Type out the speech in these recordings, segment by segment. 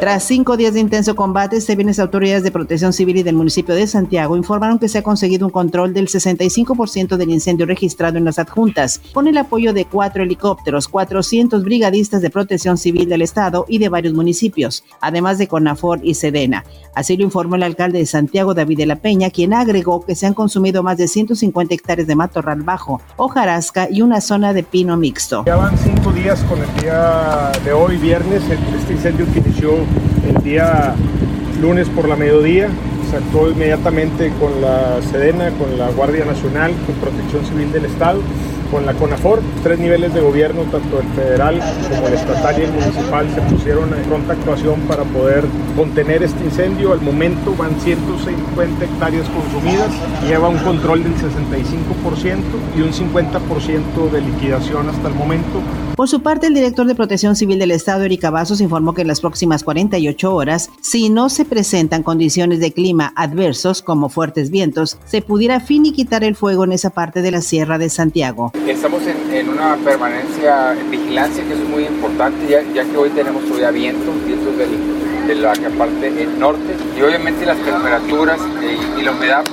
Tras cinco días de intenso combate, este viernes autoridades de protección civil y del municipio de Santiago informaron que se ha conseguido un control del 65% del incendio registrado en las adjuntas, con el apoyo de cuatro helicópteros, 400 brigadistas de protección civil del estado y de varios municipios, además de Conafor y Sedena. Así lo informó el alcalde de Santiago, David de la Peña, quien agregó que se han consumido más de 150 hectáreas de matorral bajo, hojarasca y una zona de pino mixto. Ya van cinco días con el día de hoy, viernes, este incendio inició el día lunes por la mediodía. Se actuó inmediatamente con la Sedena, con la Guardia Nacional, con Protección Civil del Estado con la CONAFOR, tres niveles de gobierno, tanto el federal como el estatal y el municipal, se pusieron en pronta actuación para poder contener este incendio. Al momento van 150 hectáreas consumidas, lleva un control del 65% y un 50% de liquidación hasta el momento. Por su parte, el director de Protección Civil del Estado, Erika Vasos, informó que en las próximas 48 horas, si no se presentan condiciones de clima adversos como fuertes vientos, se pudiera finiquitar el fuego en esa parte de la Sierra de Santiago. Estamos en, una permanencia en vigilancia que es muy importante, ya, que hoy tenemos todavía vientos, vientos de la parte norte y obviamente las temperaturas y, la humedad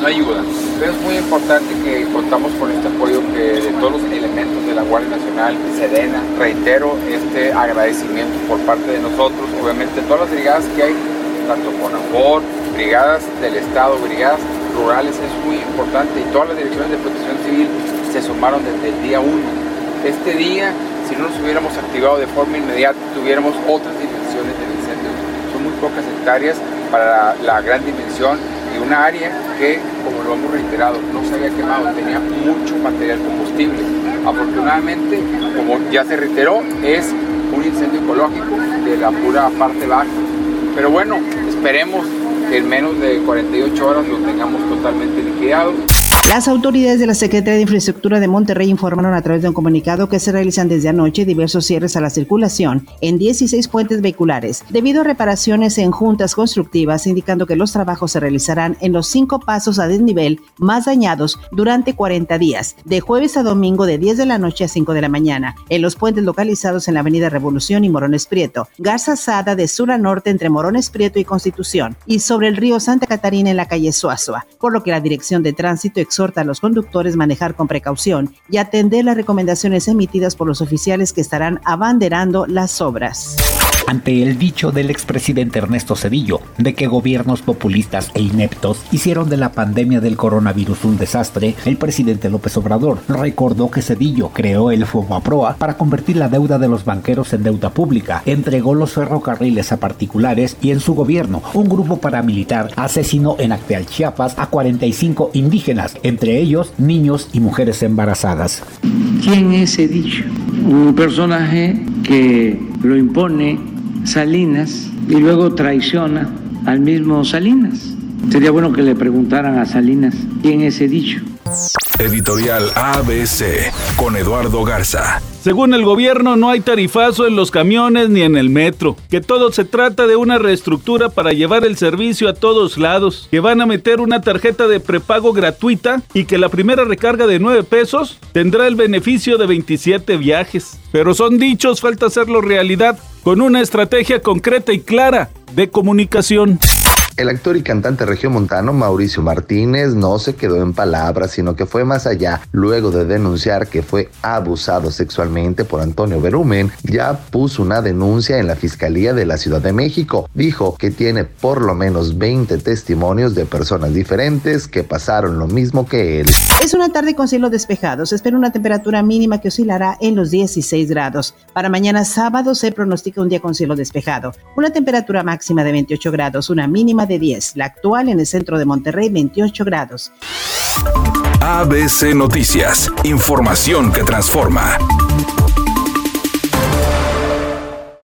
no ayudan. Pero es muy importante que contamos con este apoyo que de todos los elementos de la Guardia Nacional, Sedena. Reitero este agradecimiento por parte de nosotros, obviamente todas las brigadas que hay, tanto con AFOR, brigadas del Estado, brigadas rurales, es muy importante y todas las direcciones de protección civil se sumaron desde el día 1. Este día, si no nos hubiéramos activado de forma inmediata, tuviéramos otras dimensiones del incendio. Son muy pocas hectáreas para la, gran dimensión y una área que, como lo hemos reiterado, no se había quemado, tenía mucho material combustible. Afortunadamente, como ya se reiteró, es un incendio ecológico de la pura parte baja. Pero bueno, esperemos que en menos de 48 horas lo tengamos totalmente liquidado. Las autoridades de la Secretaría de Infraestructura de Monterrey informaron a través de un comunicado que se realizan desde anoche diversos cierres a la circulación en 16 puentes vehiculares debido a reparaciones en juntas constructivas, indicando que los trabajos se realizarán en los cinco pasos a desnivel más dañados durante 40 días, de jueves a domingo de 10 de la noche a 5 de la mañana, en los puentes localizados en la Avenida Revolución y Morones Prieto, Garza Sada de sur a norte entre Morones Prieto y Constitución, y sobre el río Santa Catarina en la calle Suazua, por lo que la Dirección de Tránsito exhorta a los conductores manejar con precaución y atender las recomendaciones emitidas por los oficiales que estarán abanderando las obras ante el dicho del expresidente Ernesto Cedillo de que gobiernos populistas e ineptos hicieron de la pandemia del coronavirus un desastre, el presidente López Obrador recordó que Cedillo creó el FOBAPROA para convertir la deuda de los banqueros en deuda pública, entregó los ferrocarriles a particulares y en su gobierno un grupo paramilitar asesinó en Acteal Chiapas a 45 indígenas, entre ellos niños y mujeres embarazadas. ¿Quién es Cedillo? Un personaje que lo impone Salinas y luego traiciona al mismo Salinas. Sería bueno que le preguntaran a Salinas quién es ese dicho. Editorial ABC con Eduardo Garza. Según el gobierno, no hay tarifazo en los camiones ni en el metro, que todo se trata de una reestructura para llevar el servicio a todos lados, que van a meter una tarjeta de prepago gratuita y que la primera recarga de 9 pesos tendrá el beneficio de 27 viajes. Pero son dichos, falta hacerlo realidad con una estrategia concreta y clara de comunicación. El actor y cantante regiomontano Mauricio Martínez no se quedó en palabras, sino que fue más allá. Luego de denunciar que fue abusado sexualmente por Antonio Berumen, ya puso una denuncia en la Fiscalía de la Ciudad de México. Dijo que tiene por lo menos 20 testimonios de personas diferentes que pasaron lo mismo que él. Es una tarde con cielo despejado. Se espera una temperatura mínima que oscilará en los 16 grados. Para mañana sábado se pronostica un día con cielo despejado. Una temperatura máxima de 28 grados, una de 10, la actual en el centro de Monterrey 28 grados. ABC Noticias, información que transforma.